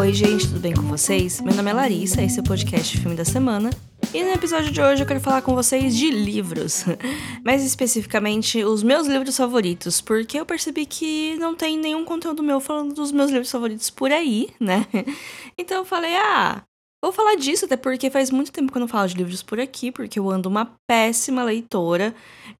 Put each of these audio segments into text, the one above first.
Oi, gente, tudo bem com vocês? Meu nome é Larissa, esse é o podcast Filme da Semana. E no episódio de hoje eu quero falar com vocês de livros, mais especificamente os meus livros favoritos, porque eu percebi que não tem nenhum conteúdo meu falando dos meus livros favoritos por aí, né? Então eu falei, ah, vou falar disso, até porque faz muito tempo que eu não falo de livros por aqui, porque eu ando uma péssima leitora.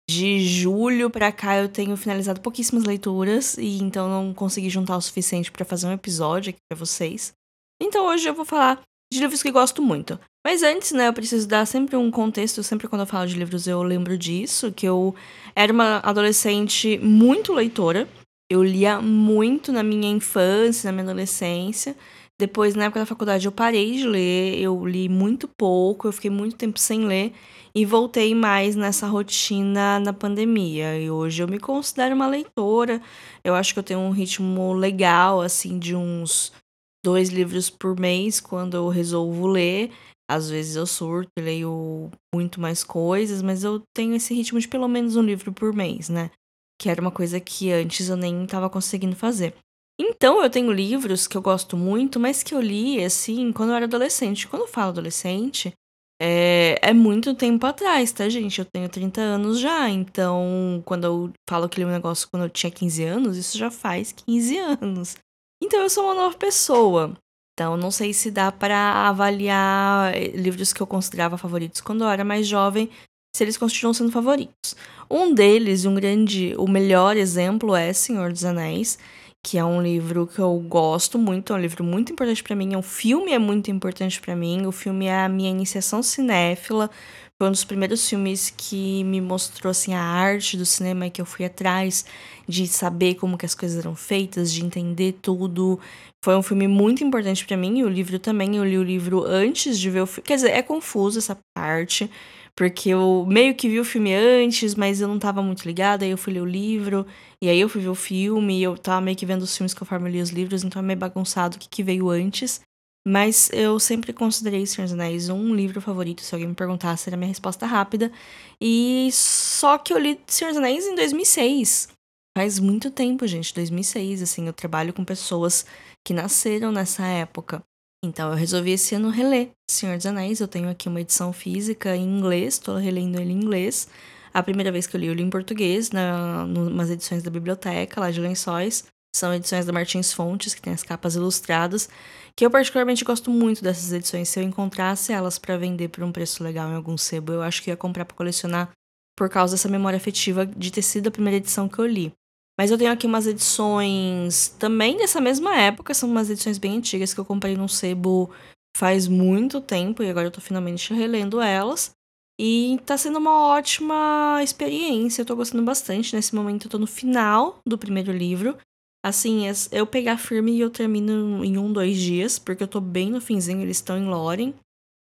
De julho pra cá eu tenho finalizado pouquíssimas leituras e então não consegui juntar o suficiente para fazer um episódio aqui para vocês. Então hoje eu vou falar de livros que gosto muito. Mas antes, né, eu preciso dar sempre um contexto, sempre quando eu falo de livros eu lembro disso, que eu era uma adolescente muito leitora. Eu lia muito na minha infância, na minha adolescência. Depois, na época da faculdade, eu parei de ler, eu li muito pouco, eu fiquei muito tempo sem ler e voltei mais nessa rotina na pandemia. E hoje eu me considero uma leitora. Eu acho que eu tenho um ritmo legal, assim, de uns dois livros por mês quando eu resolvo ler. Às vezes eu surto e leio muito mais coisas, mas eu tenho esse ritmo de pelo menos um livro por mês, né? Que era uma coisa que antes eu nem estava conseguindo fazer. Então eu tenho livros que eu gosto muito, mas que eu li assim quando eu era adolescente. Quando eu falo adolescente, é, é muito tempo atrás, tá, gente? Eu tenho 30 anos já, então quando eu falo aquele negócio quando eu tinha 15 anos, isso já faz 15 anos. Então eu sou uma nova pessoa. Então não sei se dá para avaliar eh, livros que eu considerava favoritos quando eu era mais jovem, se eles continuam sendo favoritos. Um deles, um grande, o melhor exemplo é Senhor dos Anéis que é um livro que eu gosto muito, é um livro muito importante para mim, o é filme é muito importante para mim, o filme é a minha iniciação cinéfila, foi um dos primeiros filmes que me mostrou assim a arte do cinema que eu fui atrás de saber como que as coisas eram feitas, de entender tudo. Foi um filme muito importante para mim, e o livro também, eu li o livro antes de ver o filme. Quer dizer, é confuso essa parte, porque eu meio que vi o filme antes, mas eu não tava muito ligada, aí eu fui ler o livro, e aí eu fui ver o filme, e eu tava meio que vendo os filmes conforme eu li os livros, então é meio bagunçado o que, que veio antes. Mas eu sempre considerei Senhor dos Anéis um livro favorito, se alguém me perguntasse, era minha resposta rápida. E só que eu li Senhor dos Anéis em 2006. Faz muito tempo, gente, 2006, assim, eu trabalho com pessoas que nasceram nessa época. Então eu resolvi esse ano reler Senhor dos Anéis. Eu tenho aqui uma edição física em inglês, estou relendo ele em inglês. A primeira vez que eu li, eu li em português, na, umas edições da biblioteca, lá de Lençóis. São edições da Martins Fontes, que tem as capas ilustradas, que eu particularmente gosto muito dessas edições. Se eu encontrasse elas para vender por um preço legal em algum sebo, eu acho que ia comprar para colecionar por causa dessa memória afetiva de ter sido a primeira edição que eu li. Mas eu tenho aqui umas edições também dessa mesma época, são umas edições bem antigas que eu comprei num sebo faz muito tempo e agora eu tô finalmente relendo elas. E tá sendo uma ótima experiência, eu tô gostando bastante. Nesse momento eu tô no final do primeiro livro. Assim, eu pegar firme e eu termino em um, dois dias, porque eu tô bem no finzinho, eles estão em Loren.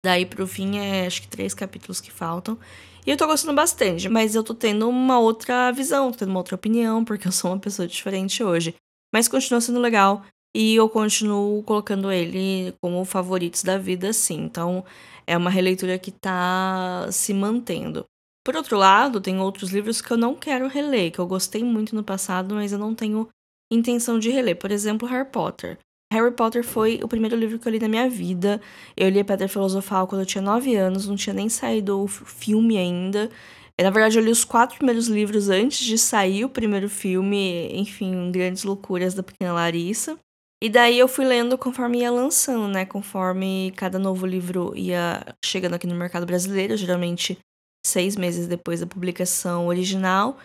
Daí pro fim é acho que três capítulos que faltam. E eu tô gostando bastante, mas eu tô tendo uma outra visão, tô tendo uma outra opinião, porque eu sou uma pessoa diferente hoje. Mas continua sendo legal e eu continuo colocando ele como favoritos da vida, sim. Então é uma releitura que tá se mantendo. Por outro lado, tem outros livros que eu não quero reler, que eu gostei muito no passado, mas eu não tenho intenção de reler. Por exemplo, Harry Potter. Harry Potter foi o primeiro livro que eu li na minha vida. Eu li a Pedra Filosofal quando eu tinha 9 anos, não tinha nem saído o filme ainda. Na verdade, eu li os quatro primeiros livros antes de sair o primeiro filme, enfim, Grandes Loucuras da Pequena Larissa. E daí eu fui lendo conforme ia lançando, né? Conforme cada novo livro ia chegando aqui no mercado brasileiro, geralmente seis meses depois da publicação original.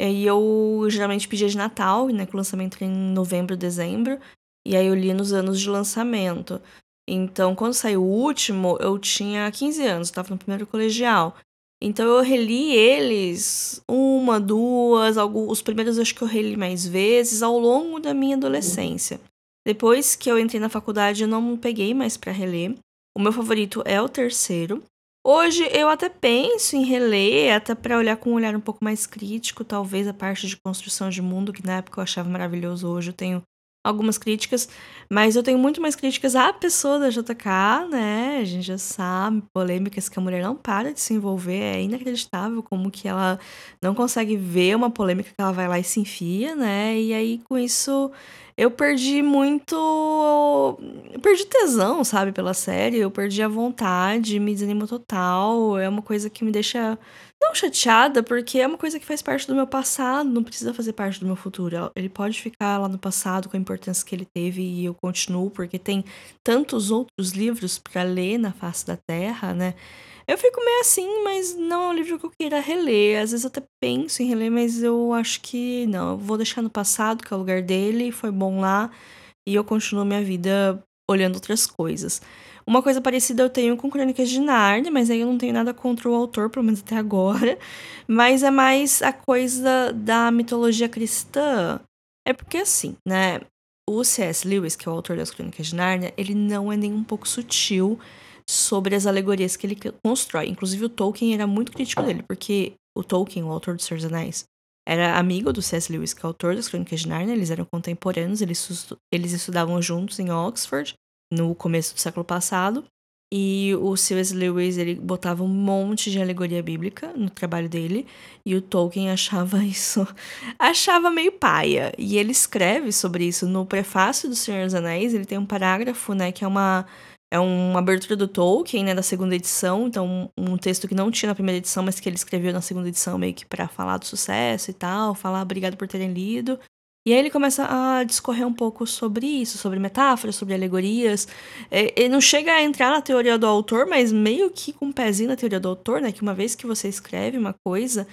E eu geralmente pedia de Natal, né? Que o lançamento era em novembro, dezembro. E aí eu li nos anos de lançamento. Então, quando saiu o último, eu tinha 15 anos, estava no primeiro colegial. Então eu reli eles uma, duas, alguns, os primeiros acho que eu reli mais vezes ao longo da minha adolescência. Depois que eu entrei na faculdade, eu não peguei mais para reler. O meu favorito é o terceiro. Hoje eu até penso em reler, até para olhar com um olhar um pouco mais crítico, talvez a parte de construção de mundo, que na época eu achava maravilhoso, hoje eu tenho algumas críticas, mas eu tenho muito mais críticas à pessoa da JK, né? A gente já sabe, polêmicas que a mulher não para de se envolver, é inacreditável como que ela não consegue ver uma polêmica que ela vai lá e se enfia, né? E aí com isso eu perdi muito. Eu perdi tesão, sabe, pela série. Eu perdi a vontade, me desanimou total. É uma coisa que me deixa chateada, porque é uma coisa que faz parte do meu passado, não precisa fazer parte do meu futuro. Ele pode ficar lá no passado com a importância que ele teve e eu continuo, porque tem tantos outros livros para ler na face da Terra, né? Eu fico meio assim, mas não é um livro que eu queira reler. Às vezes eu até penso em reler, mas eu acho que não. Eu vou deixar no passado, que é o lugar dele, foi bom lá, e eu continuo minha vida olhando outras coisas. Uma coisa parecida eu tenho com Crônicas de Narnia, mas aí eu não tenho nada contra o autor, pelo menos até agora. Mas é mais a coisa da mitologia cristã. É porque assim, né? O C.S. Lewis, que é o autor das Crônicas de Narnia, ele não é nem um pouco sutil sobre as alegorias que ele constrói. Inclusive, o Tolkien era muito crítico dele, porque o Tolkien, o autor dos Senhor dos Anéis, era amigo do C.S. Lewis, que é autor das Crônicas de Narnia, eles eram contemporâneos, eles, eles estudavam juntos em Oxford no começo do século passado. E o C.S. Lewis, ele botava um monte de alegoria bíblica no trabalho dele, e o Tolkien achava isso, achava meio paia. E ele escreve sobre isso no prefácio do Senhor dos Anéis, ele tem um parágrafo, né, que é uma é uma abertura do Tolkien, né, da segunda edição, então um texto que não tinha na primeira edição, mas que ele escreveu na segunda edição meio que para falar do sucesso e tal, falar obrigado por terem lido. E aí ele começa a discorrer um pouco sobre isso, sobre metáforas, sobre alegorias. É, ele não chega a entrar na teoria do autor, mas meio que com um pezinho na teoria do autor, né? Que uma vez que você escreve uma coisa,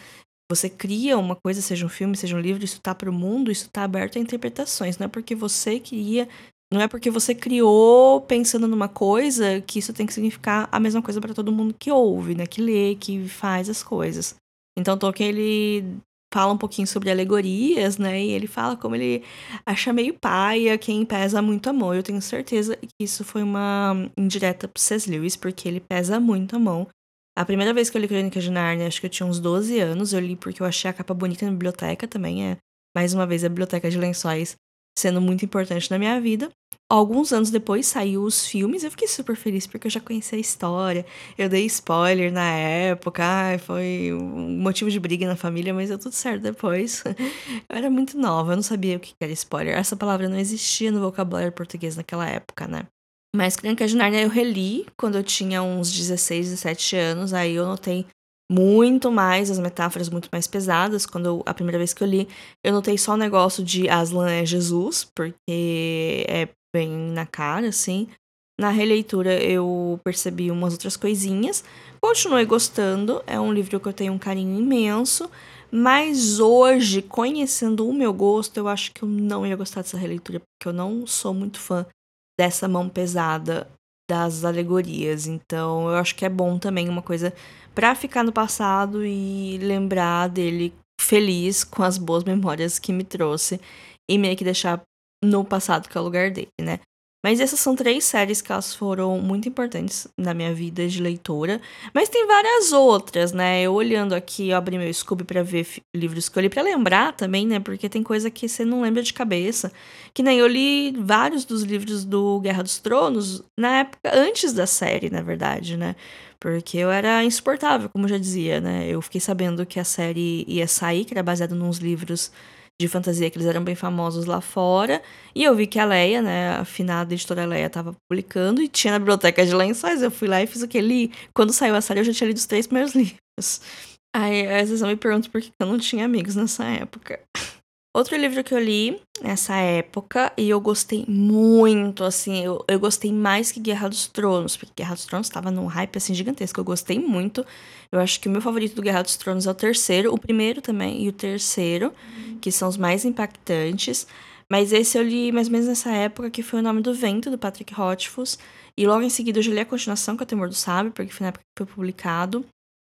você cria uma coisa, seja um filme, seja um livro, isso tá pro mundo, isso tá aberto a interpretações. Não é porque você queria não é porque você criou pensando numa coisa que isso tem que significar a mesma coisa para todo mundo que ouve, né? Que lê, que faz as coisas. Então Tolkien ele fala um pouquinho sobre alegorias, né? E ele fala como ele acha meio paia quem pesa muito a mão. Eu tenho certeza que isso foi uma indireta pro C.S. Lewis, porque ele pesa muito a mão. A primeira vez que eu li Crônica de Narnia, acho que eu tinha uns 12 anos. Eu li porque eu achei a capa bonita na biblioteca também. É, mais uma vez, a biblioteca de lençóis sendo muito importante na minha vida. Alguns anos depois saiu os filmes, eu fiquei super feliz porque eu já conhecia a história. Eu dei spoiler na época, foi um motivo de briga na família, mas deu tudo certo depois. Eu era muito nova, eu não sabia o que era spoiler. Essa palavra não existia no vocabulário português naquela época, né? Mas Crônica de Narnia eu reli quando eu tinha uns 16, 17 anos, aí eu notei muito mais, as metáforas muito mais pesadas. Quando eu, a primeira vez que eu li, eu notei só o negócio de Aslan é Jesus, porque é bem na cara, assim. Na releitura eu percebi umas outras coisinhas. Continuei gostando, é um livro que eu tenho um carinho imenso. Mas hoje, conhecendo o meu gosto, eu acho que eu não ia gostar dessa releitura, porque eu não sou muito fã dessa mão pesada das alegorias. Então, eu acho que é bom também uma coisa para ficar no passado e lembrar dele feliz com as boas memórias que me trouxe e meio que deixar no passado que é o lugar dele, né? Mas essas são três séries que elas foram muito importantes na minha vida de leitora. Mas tem várias outras, né? Eu olhando aqui, eu abri meu Scooby para ver livros que eu li pra lembrar também, né? Porque tem coisa que você não lembra de cabeça. Que nem eu li vários dos livros do Guerra dos Tronos na época antes da série, na verdade, né? Porque eu era insuportável, como já dizia, né? Eu fiquei sabendo que a série ia sair, que era baseada nos livros de fantasia que eles eram bem famosos lá fora. E eu vi que a Leia, né, a afinada editora Leia, tava publicando e tinha na biblioteca de lençóis. Eu fui lá e fiz o que li. Quando saiu a série, eu já tinha lido os três primeiros livros. Aí, às vezes eu me pergunto por que eu não tinha amigos nessa época. Outro livro que eu li nessa época e eu gostei muito, assim, eu, eu gostei mais que Guerra dos Tronos, porque Guerra dos Tronos estava num hype assim gigantesco. Eu gostei muito. Eu acho que o meu favorito do Guerra dos Tronos é o terceiro, o primeiro também e o terceiro, que são os mais impactantes. Mas esse eu li mais ou menos nessa época, que foi O Nome do Vento, do Patrick Rothfuss. E logo em seguida eu já li a continuação, que é o Temor do Sábio, porque foi na época que foi publicado.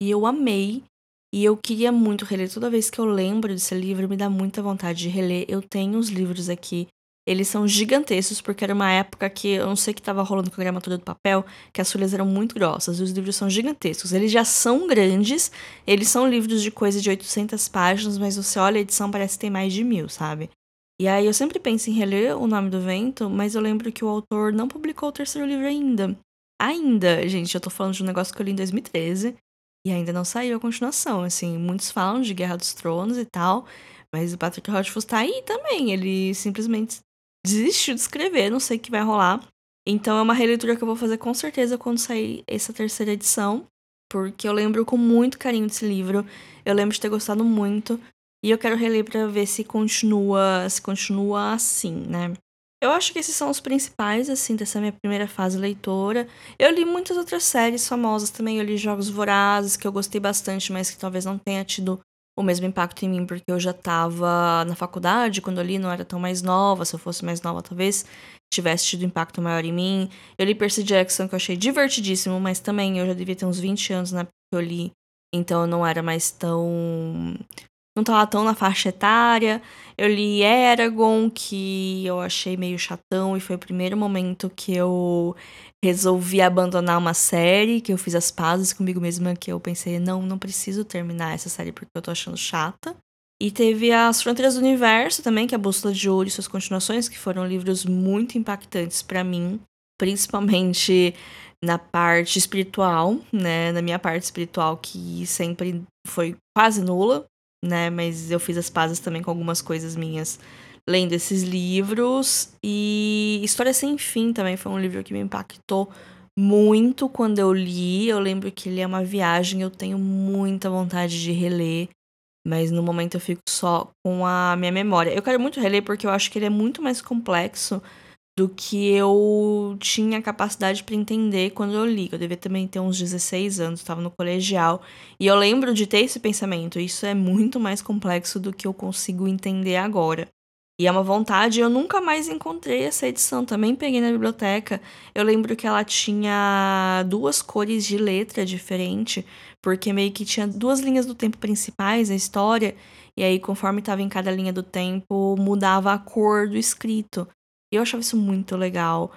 E eu amei. E eu queria muito reler. Toda vez que eu lembro desse livro, me dá muita vontade de reler. Eu tenho os livros aqui. Eles são gigantescos, porque era uma época que eu não sei que estava rolando com a gramatura do papel, que as folhas eram muito grossas. E os livros são gigantescos. Eles já são grandes, eles são livros de coisa de 800 páginas, mas você olha a edição, parece que tem mais de mil, sabe? E aí eu sempre penso em reler O Nome do Vento, mas eu lembro que o autor não publicou o terceiro livro ainda. Ainda, gente, eu tô falando de um negócio que eu li em 2013. E ainda não saiu a continuação, assim, muitos falam de Guerra dos Tronos e tal, mas o Patrick Rothfuss tá aí também, ele simplesmente desistiu de escrever, não sei o que vai rolar. Então é uma releitura que eu vou fazer com certeza quando sair essa terceira edição, porque eu lembro com muito carinho desse livro. Eu lembro de ter gostado muito e eu quero reler para ver se continua, se continua assim, né? Eu acho que esses são os principais, assim, dessa minha primeira fase leitora. Eu li muitas outras séries famosas também. Eu li Jogos Vorazes, que eu gostei bastante, mas que talvez não tenha tido o mesmo impacto em mim, porque eu já tava na faculdade, quando eu li não era tão mais nova, se eu fosse mais nova talvez tivesse tido impacto maior em mim. Eu li Percy Jackson, que eu achei divertidíssimo, mas também eu já devia ter uns 20 anos na época que eu li, então eu não era mais tão... não tava tão na faixa etária. Eu li Eragon, que eu achei meio chatão, e foi o primeiro momento que eu resolvi abandonar uma série, que eu fiz as pazes comigo mesma, que eu pensei, não, não preciso terminar essa série porque eu tô achando chata. E teve As Fronteiras do Universo também, que é a Bússola de Ouro e suas continuações, que foram livros muito impactantes para mim, principalmente na parte espiritual, né, na minha parte espiritual que sempre foi quase nula, né, mas eu fiz as pazes também com algumas coisas minhas lendo esses livros. E História Sem Fim também foi um livro que me impactou muito quando eu li. Eu lembro que ele é uma viagem, eu tenho muita vontade de reler. Mas no momento eu fico só com a minha memória. Eu quero muito reler porque eu acho que ele é muito mais complexo do que eu tinha capacidade para entender quando eu li. Eu devia também ter uns 16 anos, estava no colegial. E eu lembro de ter esse pensamento. Isso é muito mais complexo do que eu consigo entender agora. E é uma vontade, eu nunca mais encontrei essa edição. Também peguei na biblioteca. Eu lembro que ela tinha duas cores de letra diferente, porque meio que tinha duas linhas do tempo principais, a história, e aí conforme estava em cada linha do tempo, mudava a cor do escrito. E eu achava isso muito legal.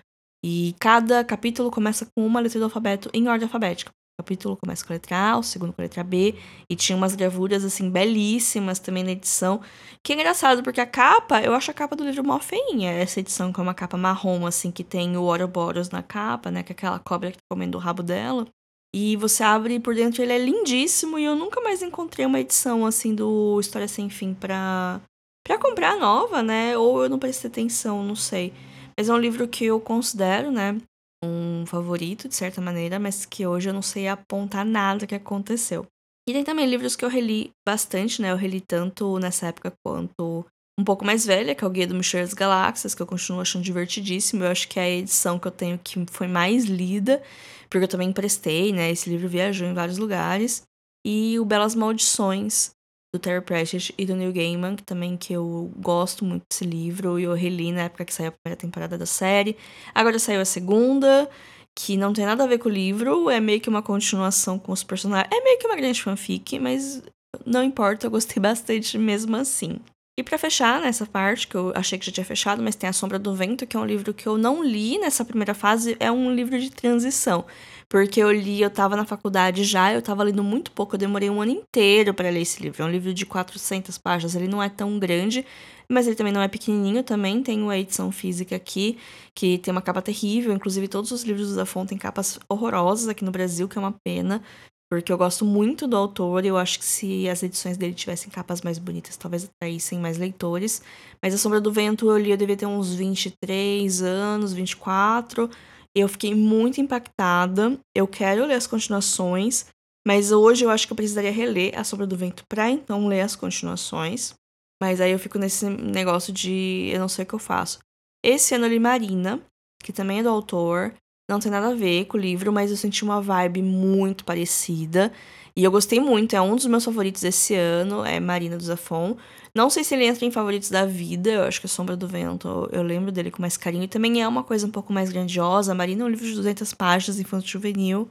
E cada capítulo começa com uma letra do alfabeto em ordem alfabética. O capítulo começa com a letra A, o segundo com a letra B, e tinha umas gravuras, assim, belíssimas também na edição. Que é engraçado, porque a capa, eu acho a capa do livro mó feinha. Essa edição que é uma capa marrom, assim, que tem o Ouroboros na capa, né? Que é aquela cobra que tá comendo o rabo dela. E você abre por dentro, ele é lindíssimo, e eu nunca mais encontrei uma edição, assim, do História Sem Fim pra, pra comprar nova, né? Ou eu não prestei atenção, não sei. Mas é um livro que eu considero, né? um favorito, de certa maneira, mas que hoje eu não sei apontar nada que aconteceu. E tem também livros que eu reli bastante, né? Eu reli tanto nessa época quanto um pouco mais velha, que é o Guia do Mochileiro das Galáxias, que eu continuo achando divertidíssimo. Eu acho que é a edição que eu tenho que foi mais lida, porque eu também emprestei, né? Esse livro viajou em vários lugares. E o Belas Maldições, do Terry Pratchett e do Neil Gaiman, que também que eu gosto muito desse livro, e eu reli na época que saiu a primeira temporada da série. Agora saiu a segunda, que não tem nada a ver com o livro, é meio que uma continuação com os personagens. É meio que uma grande fanfic, mas não importa, eu gostei bastante mesmo assim. E para fechar nessa parte, que eu achei que já tinha fechado, mas tem A Sombra do Vento, que é um livro que eu não li nessa primeira fase, é um livro de transição. Porque eu li, eu tava na faculdade já, eu tava lendo muito pouco, eu demorei um ano inteiro para ler esse livro. É um livro de 400 páginas, ele não é tão grande, mas ele também não é pequenininho também. Tem a edição física aqui, que tem uma capa terrível. Inclusive, todos os livros do Zafon têm capas horrorosas aqui no Brasil, que é uma pena. Porque eu gosto muito do autor e eu acho que se as edições dele tivessem capas mais bonitas, talvez atraíssem mais leitores. Mas A Sombra do Vento eu li, eu devia ter uns 23 anos, 24. Eu fiquei muito impactada. Eu quero ler as continuações, mas hoje eu acho que eu precisaria reler A Sombra do Vento para então ler as continuações. Mas aí eu fico nesse negócio de eu não sei o que eu faço. Esse ano eu li Marina, que também é do autor. Não tem nada a ver com o livro, mas eu senti uma vibe muito parecida. E eu gostei muito, é um dos meus favoritos esse ano, é Marina do Zafon. Não sei se ele entra em favoritos da vida, eu acho que é Sombra do Vento, eu lembro dele com mais carinho. E também é uma coisa um pouco mais grandiosa. Marina é um livro de 200 páginas, infanto juvenil.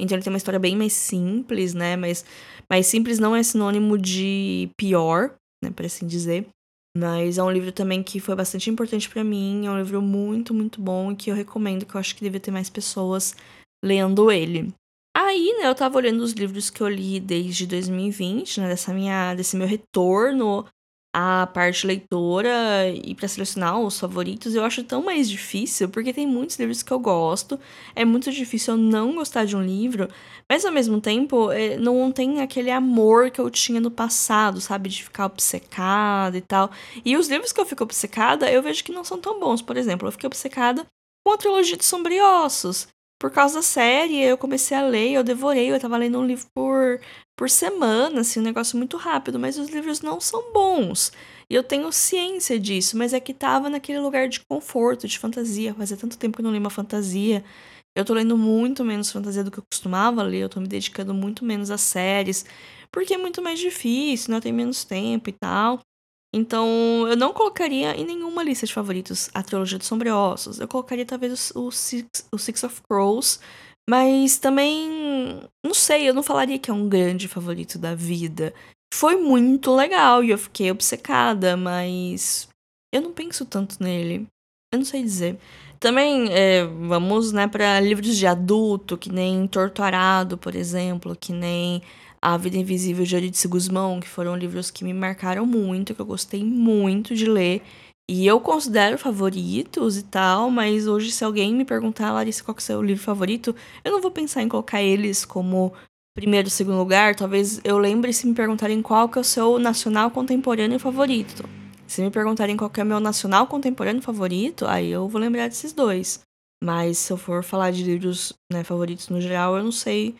Então ele tem uma história bem mais simples, né? Mas, mas simples não é sinônimo de pior, né? Por assim dizer. Mas é um livro também que foi bastante importante para mim. É um livro muito, muito bom e que eu recomendo, que eu acho que devia ter mais pessoas lendo ele. Aí, né, eu tava olhando os livros que eu li desde 2020, né, dessa minha, desse meu retorno a parte leitora e para selecionar os favoritos eu acho tão mais difícil, porque tem muitos livros que eu gosto, é muito difícil eu não gostar de um livro, mas ao mesmo tempo é, não tem aquele amor que eu tinha no passado, sabe? De ficar obcecada e tal. E os livros que eu fico obcecada, eu vejo que não são tão bons. Por exemplo, eu fiquei obcecada com a trilogia de Sombriossos. Por causa da série, eu comecei a ler, eu devorei, eu tava lendo um livro por por semana, assim, um negócio muito rápido, mas os livros não são bons. E eu tenho ciência disso, mas é que tava naquele lugar de conforto, de fantasia. Fazia tanto tempo que eu não li uma fantasia. Eu tô lendo muito menos fantasia do que eu costumava ler, eu tô me dedicando muito menos a séries, porque é muito mais difícil, né? Tenho menos tempo e tal. Então, eu não colocaria em nenhuma lista de favoritos a trilogia de Sombreossos. Eu colocaria talvez o, Six, o Six of Crows, mas também, não sei, eu não falaria que é um grande favorito da vida. Foi muito legal e eu fiquei obcecada, mas eu não penso tanto nele. Eu não sei dizer. Também é, vamos né, para livros de adulto, que nem Torturado, por exemplo, que nem A Vida Invisível de Eurídice Guzmão, que foram livros que me marcaram muito, que eu gostei muito de ler. E eu considero favoritos e tal, mas hoje se alguém me perguntar, Larissa, qual que é o seu livro favorito, eu não vou pensar em colocar eles como primeiro, segundo lugar. Talvez eu lembre se me perguntarem qual que é o seu nacional contemporâneo favorito. Se me perguntarem qual que é o meu nacional contemporâneo favorito, aí eu vou lembrar desses dois. Mas se eu for falar de livros né, favoritos no geral, eu não sei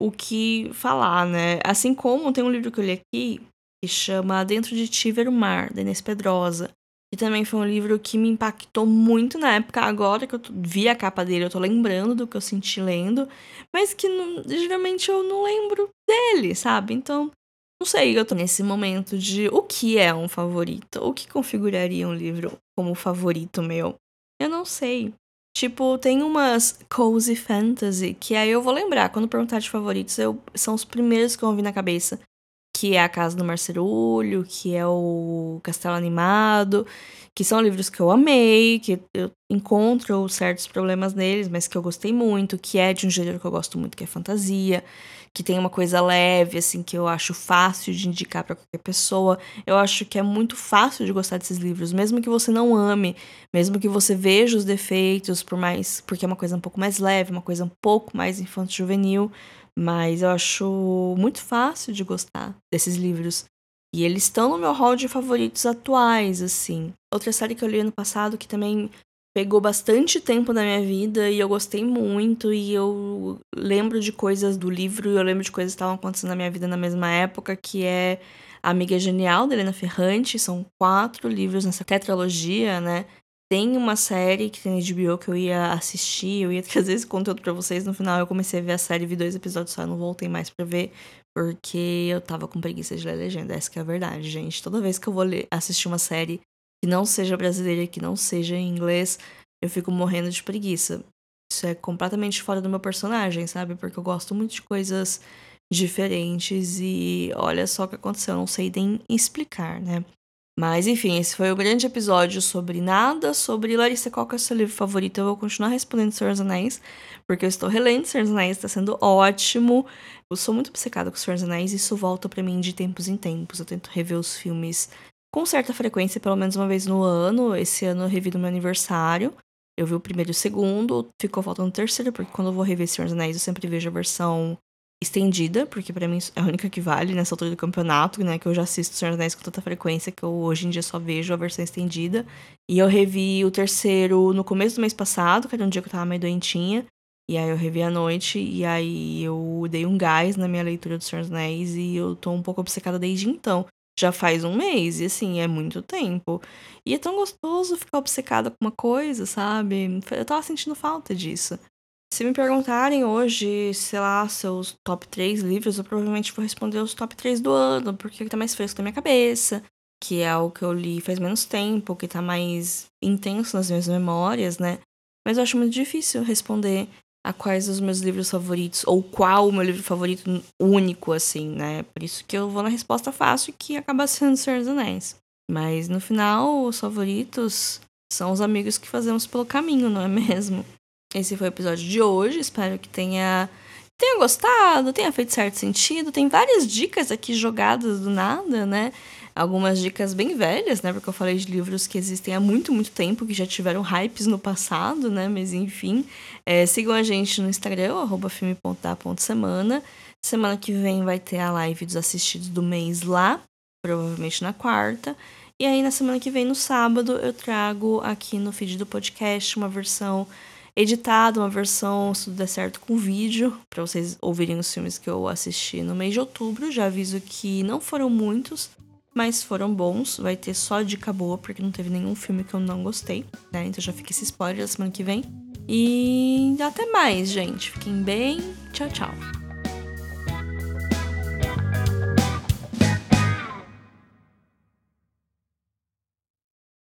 o que falar, né? Assim como tem um livro que eu li aqui que chama Dentro de Ti Ver o Mar, da Inês Pedrosa. E também foi um livro que me impactou muito na época. Agora que eu vi a capa dele, eu tô lembrando do que eu senti lendo. Mas que não, geralmente eu não lembro dele, sabe? Então, não sei, eu tô nesse momento de o que é um favorito? O que configuraria um livro como favorito meu? Eu não sei. Tipo, tem umas cozy fantasy que aí eu vou lembrar. Quando perguntar de favoritos, eu, são os primeiros que eu vi na cabeça que é A Casa do Marcerulho, que é o Castelo Animado, que são livros que eu amei, que eu encontro certos problemas neles, mas que eu gostei muito, que é de um gênero que eu gosto muito, que é fantasia, que tem uma coisa leve, assim, que eu acho fácil de indicar para qualquer pessoa. Eu acho que é muito fácil de gostar desses livros, mesmo que você não ame, mesmo que você veja os defeitos, por mais, porque é uma coisa um pouco mais leve, uma coisa um pouco mais infanto-juvenil. Mas eu acho muito fácil de gostar desses livros. E eles estão no meu hall de favoritos atuais, assim. Outra série que eu li ano passado que também pegou bastante tempo na minha vida e eu gostei muito e eu lembro de coisas do livro e eu lembro de coisas que estavam acontecendo na minha vida na mesma época, que é A Amiga Genial, da Helena Ferrante. São quatro livros nessa tetralogia, né? Tem uma série que tem HBO que eu ia assistir, eu ia trazer esse conteúdo para vocês. No final eu comecei a ver a série, vi dois episódios só, não voltei mais para ver, porque eu tava com preguiça de ler legenda. Essa que é a verdade, gente. Toda vez que eu vou ler, assistir uma série que não seja brasileira, que não seja em inglês, eu fico morrendo de preguiça. Isso é completamente fora do meu personagem, sabe? Porque eu gosto muito de coisas diferentes e olha só o que aconteceu, eu não sei nem explicar, né? Mas enfim, esse foi o grande episódio sobre nada, sobre Larissa, qual que é o seu livro favorito? Eu vou continuar respondendo Senhor dos Anéis, porque eu estou relendo Senhor dos Anéis, está sendo ótimo. Eu sou muito obcecada com Senhor dos Anéis isso volta para mim de tempos em tempos. Eu tento rever os filmes com certa frequência, pelo menos uma vez no ano. Esse ano eu revi no meu aniversário. Eu vi o primeiro e o segundo, ficou faltando o terceiro, porque quando eu vou rever Senhor dos Anéis eu sempre vejo a versão estendida, porque para mim é a única que vale nessa altura do campeonato, né? Que eu já assisto Senhor dos Anéis com tanta frequência que eu hoje em dia só vejo a versão estendida. E eu revi o terceiro no começo do mês passado, que era um dia que eu tava meio doentinha. E aí eu revi à noite, e aí eu dei um gás na minha leitura do Senhor dos Anéis e eu tô um pouco obcecada desde então. Já faz um mês, e assim, é muito tempo. E é tão gostoso ficar obcecada com uma coisa, sabe? Eu tava sentindo falta disso. Se me perguntarem hoje, sei lá, seus top 3 livros, eu provavelmente vou responder os top 3 do ano, porque tá mais fresco na minha cabeça, que é o que eu li faz menos tempo, que tá mais intenso nas minhas memórias, né? Mas eu acho muito difícil responder a quais os meus livros favoritos, ou qual o meu livro favorito único, assim, né? Por isso que eu vou na resposta fácil, que acaba sendo Senhor dos Anéis. Mas no final, os favoritos são os amigos que fazemos pelo caminho, não é mesmo? Esse foi o episódio de hoje. Espero que tenha tenha gostado, tenha feito certo sentido. Tem várias dicas aqui jogadas do nada, né? Algumas dicas bem velhas, né? Porque eu falei de livros que existem há muito, muito tempo, que já tiveram hypes no passado, né? Mas enfim, é, sigam a gente no Instagram, arroba filme.da.semana. Semana que vem vai ter a live dos assistidos do mês lá, provavelmente na quarta. E aí, na semana que vem, no sábado, eu trago aqui no feed do podcast uma versão editada, uma versão, se tudo der certo, com vídeo, para vocês ouvirem os filmes que eu assisti no mês de outubro. Já aviso que não foram muitos, mas foram bons. Vai ter só dica boa, porque não teve nenhum filme que eu não gostei, né? Então já fica esse spoiler da semana que vem. E até mais, gente. Fiquem bem. Tchau, tchau.